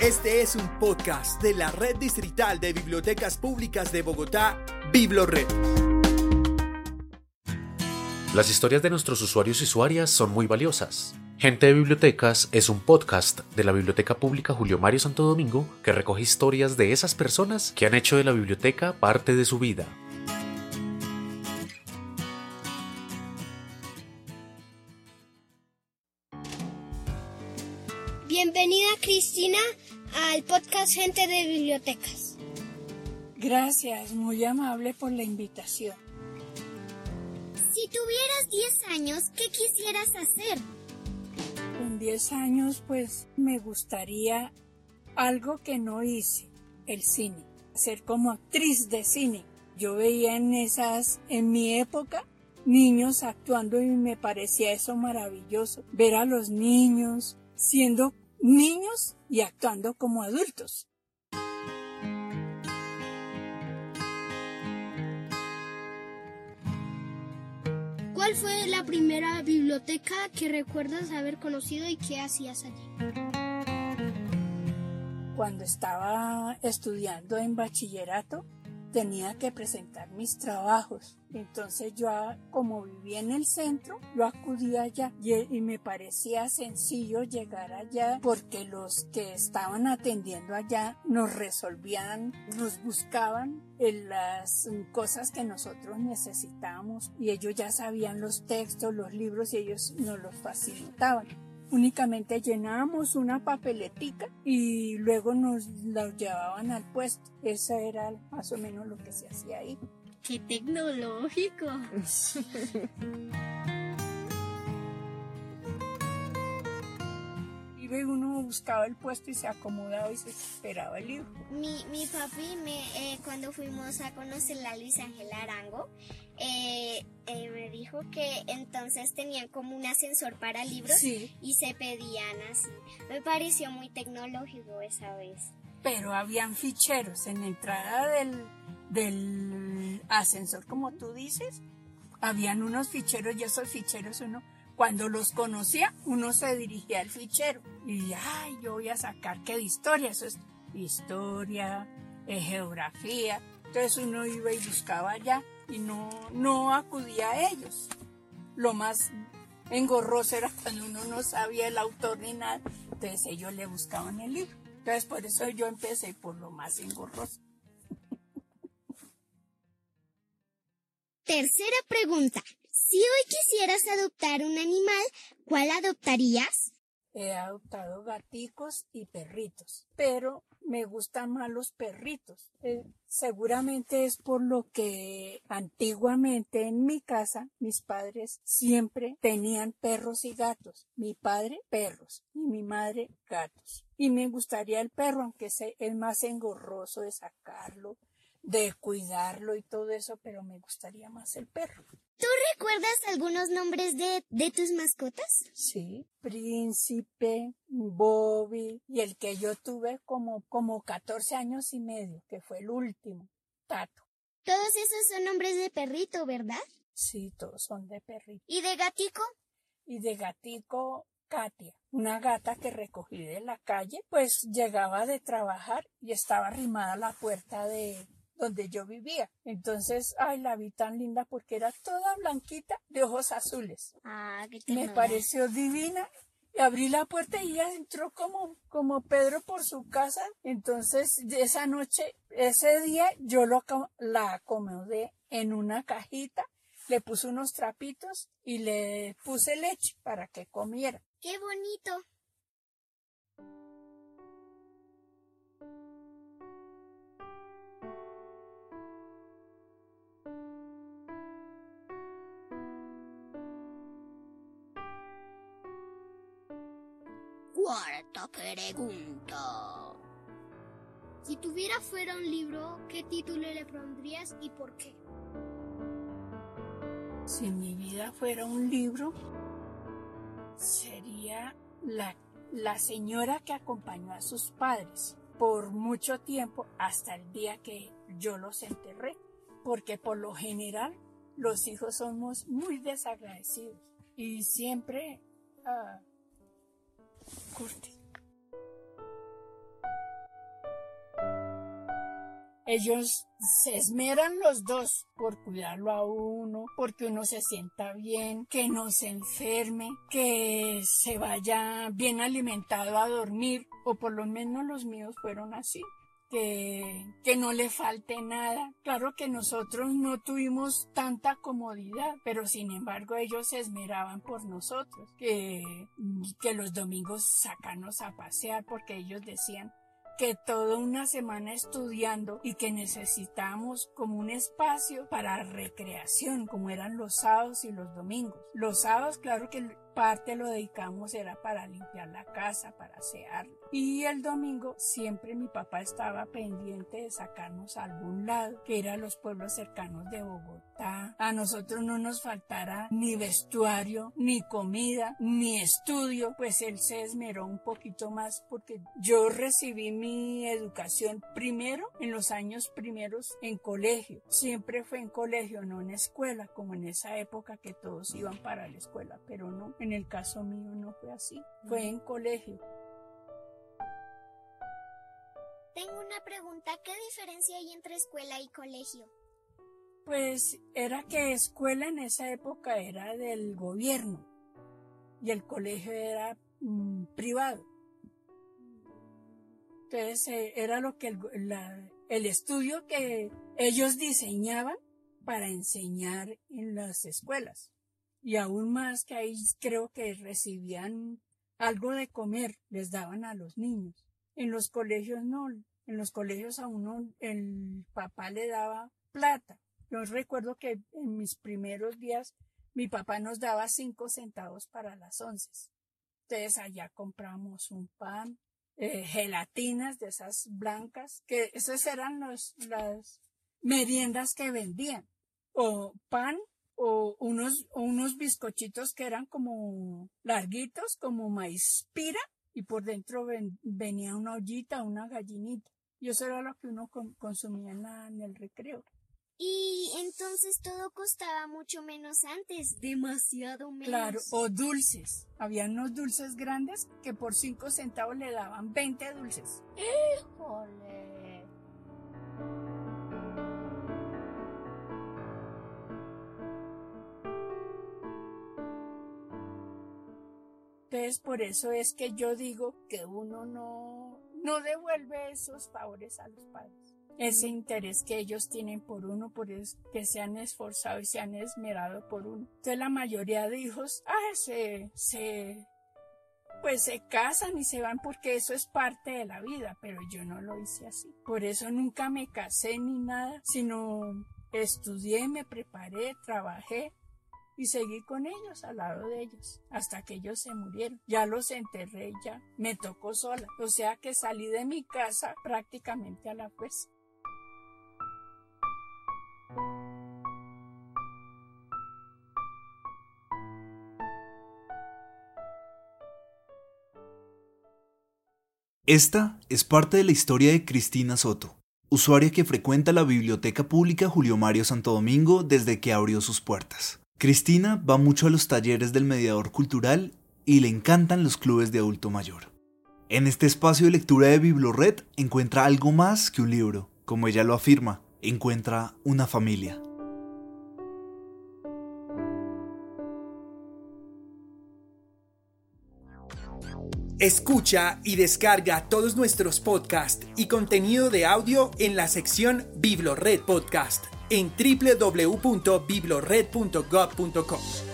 Este es un podcast de la Red Distrital de Bibliotecas Públicas de Bogotá, BibloRed. Las historias de nuestros usuarios y usuarias son muy valiosas. Gente de Bibliotecas es un podcast de la Biblioteca Pública Julio Mario Santo Domingo que recoge historias de esas personas que han hecho de la biblioteca parte de su vida. Gente de Bibliotecas. Gracias, muy amable por la invitación. Si tuvieras 10 años, ¿qué quisieras hacer? Con 10 años, pues me gustaría algo que no hice, el cine, ser como actriz de cine. Yo veía en esas, en mi época, niños actuando y me parecía eso maravilloso, ver a los niños siendo niños y actuando como adultos. ¿Cuál fue la primera biblioteca que recuerdas haber conocido y qué hacías allí? Cuando estaba estudiando en bachillerato, tenía que presentar mis trabajos. Entonces yo, ah, como vivía en el centro, yo acudía allá y, me parecía sencillo llegar allá porque los que estaban atendiendo allá nos resolvían, nos buscaban en las cosas que nosotros necesitábamos y ellos ya sabían los textos, los libros y ellos nos los facilitaban únicamente llenábamos una papeletica y luego nos la llevaban al puesto. Eso era más o menos lo que se hacía ahí. ¡Qué tecnológico! uno buscaba el puesto y se acomodaba y se esperaba el libro. Mi, mi papi, me, eh, cuando fuimos a conocer la Luis Ángela Arango, eh, eh, me dijo que entonces tenían como un ascensor para libros y se pedían así. Me pareció muy tecnológico esa vez. Pero habían ficheros en la entrada del, del ascensor, como tú dices. Habían unos ficheros y esos ficheros uno cuando los conocía, uno se dirigía al fichero y, ay, yo voy a sacar qué de historia, eso es historia, geografía. Entonces uno iba y buscaba allá y no, no acudía a ellos. Lo más engorroso era cuando uno no sabía el autor ni nada, entonces ellos le buscaban el libro. Entonces por eso yo empecé por lo más engorroso. Tercera pregunta. Si hoy quisieras adoptar un animal, ¿cuál adoptarías? He adoptado gaticos y perritos, pero me gustan más los perritos. Eh, seguramente es por lo que antiguamente en mi casa mis padres siempre tenían perros y gatos. Mi padre perros y mi madre gatos. Y me gustaría el perro, aunque es más engorroso de sacarlo, de cuidarlo y todo eso, pero me gustaría más el perro. ¿Tú recuerdas algunos nombres de, de tus mascotas? Sí, Príncipe, Bobby y el que yo tuve como, como 14 años y medio, que fue el último, Tato. Todos esos son nombres de perrito, ¿verdad? Sí, todos son de perrito. ¿Y de gatico? Y de gatico, Katia, una gata que recogí de la calle, pues llegaba de trabajar y estaba arrimada a la puerta de, donde yo vivía. Entonces, ay, la vi tan linda porque era toda blanquita de ojos azules. Ah, qué Me pareció divina. Y abrí la puerta y ella entró como, como Pedro por su casa. Entonces, esa noche, ese día, yo lo, la acomodé en una cajita, le puse unos trapitos y le puse leche para que comiera. ¡Qué bonito! Cuarta pregunta. Si tuviera fuera un libro, ¿qué título le pondrías y por qué? Si mi vida fuera un libro, sería la, la señora que acompañó a sus padres por mucho tiempo hasta el día que yo los enterré, porque por lo general los hijos somos muy desagradecidos y siempre... Ellos se esmeran los dos por cuidarlo a uno, porque uno se sienta bien, que no se enferme, que se vaya bien alimentado a dormir, o por lo menos los míos fueron así. Que, no le falte nada. Claro que nosotros no tuvimos tanta comodidad, pero sin embargo ellos se esmeraban por nosotros, que, que los domingos sacarnos a pasear porque ellos decían, que toda una semana estudiando y que necesitamos como un espacio para recreación, como eran los sábados y los domingos. Los sábados, claro que parte lo dedicamos era para limpiar la casa, para asearla. Y el domingo siempre mi papá estaba pendiente de sacarnos a algún lado, que era los pueblos cercanos de Bogotá. A nosotros no nos faltara ni vestuario, ni comida, ni estudio, pues él se esmeró un poquito más porque yo recibí mi educación primero en los años primeros en colegio. Siempre fue en colegio, no en escuela, como en esa época que todos iban para la escuela, pero no. En el caso mío no fue así, fue en colegio. Tengo una pregunta, ¿qué diferencia hay entre escuela y colegio? Pues era que escuela en esa época era del gobierno y el colegio era mm, privado. Entonces eh, era lo que el estudio que ellos diseñaban para enseñar en las escuelas y aún más que ahí creo que recibían algo de comer, les daban a los niños. En los colegios no, en los colegios a uno el papá le daba plata. Yo recuerdo que en mis primeros días mi papá nos daba cinco centavos para las once. Entonces allá compramos un pan, eh, gelatinas de esas blancas, que esas eran los, las meriendas que vendían. O pan o unos, unos bizcochitos que eran como larguitos, como maíz pira, y por dentro venía una ollita, una gallinita. Y eso era lo que uno consumía en, el recreo. Y entonces todo costaba mucho menos antes, demasiado menos. Claro, o dulces. Había unos dulces grandes que por cinco centavos le daban 20 dulces. ¡Híjole! Entonces, por eso es que yo digo que uno no, no devuelve esos favores a los padres. Ese interés que ellos tienen por uno, por eso que se han esforzado y se han esmerado por uno. Entonces, la mayoría de hijos, ah, se, se, pues se casan y se van porque eso es parte de la vida, pero yo no lo hice así. Por eso nunca me casé ni nada, sino estudié, me preparé, trabajé y seguí con ellos, al lado de ellos, hasta que ellos se murieron. Ya los enterré ya, me tocó sola, o sea que salí de mi casa prácticamente a la fuerza. Esta es parte de la historia de Cristina Soto, usuaria que frecuenta la Biblioteca Pública Julio Mario Santo Domingo desde que abrió sus puertas. Cristina va mucho a los talleres del mediador cultural y le encantan los clubes de adulto mayor. En este espacio de lectura de Biblored encuentra algo más que un libro. Como ella lo afirma, encuentra una familia. Escucha y descarga todos nuestros podcasts y contenido de audio en la sección Biblored Podcast en www.biblored.gov.com.